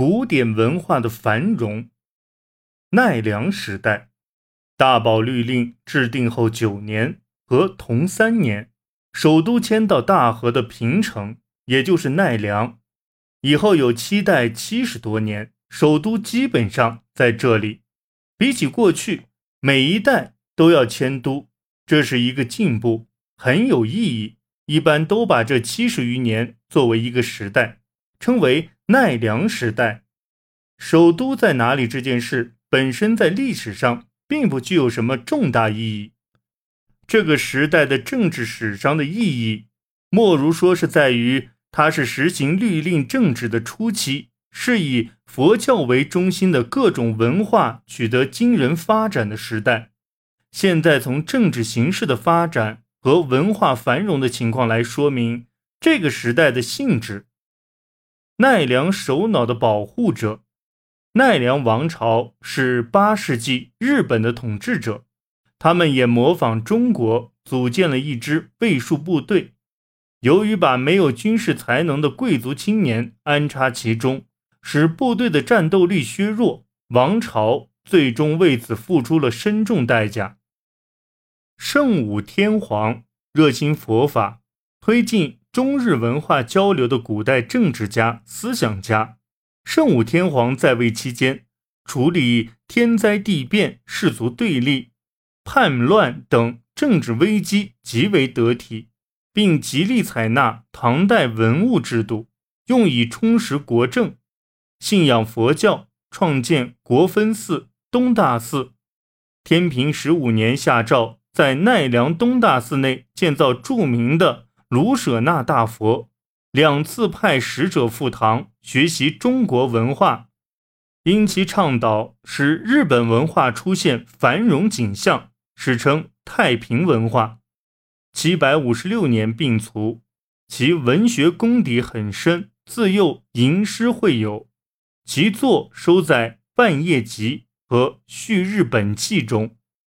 古典文化的繁荣。奈良时代，大宝律令制定后九年和同三年，首都迁到大和的平城，也就是奈良。以后有七代七十多年，首都基本上在这里。比起过去，每一代都要迁都，这是一个进步，很有意义。一般都把这七十余年作为一个时代，称为奈良时代。首都在哪里这件事本身在历史上并不具有什么重大意义。这个时代的政治史上的意义，莫如说是在于它是实行律令政治的初期，是以佛教为中心的各种文化取得惊人发展的时代。现在从政治形势的发展。和文化繁荣的情况来说明这个时代的性质。奈良首脑的保护者，奈良王朝是八世纪日本的统治者，他们也模仿中国组建了一支卫戍部队。由于把没有军事才能的贵族青年安插其中，使部队的战斗力削弱，王朝最终为此付出了深重代价。圣武天皇热心佛法，推进中日文化交流的古代政治家、思想家。圣武天皇在位期间，处理天灾地变、氏族对立、叛乱等政治危机极为得体，并极力采纳唐代文物制度，用以充实国政。信仰佛教，创建国分寺、东大寺。天平十五年下诏。在奈良东大寺内建造著名的卢舍那大佛，两次派使者赴唐学习中国文化，因其倡导使日本文化出现繁荣景象，史称太平文化。七百五十六年病卒，其文学功底很深，自幼吟诗会友，其作收在《半夜集》和《续日本记》中。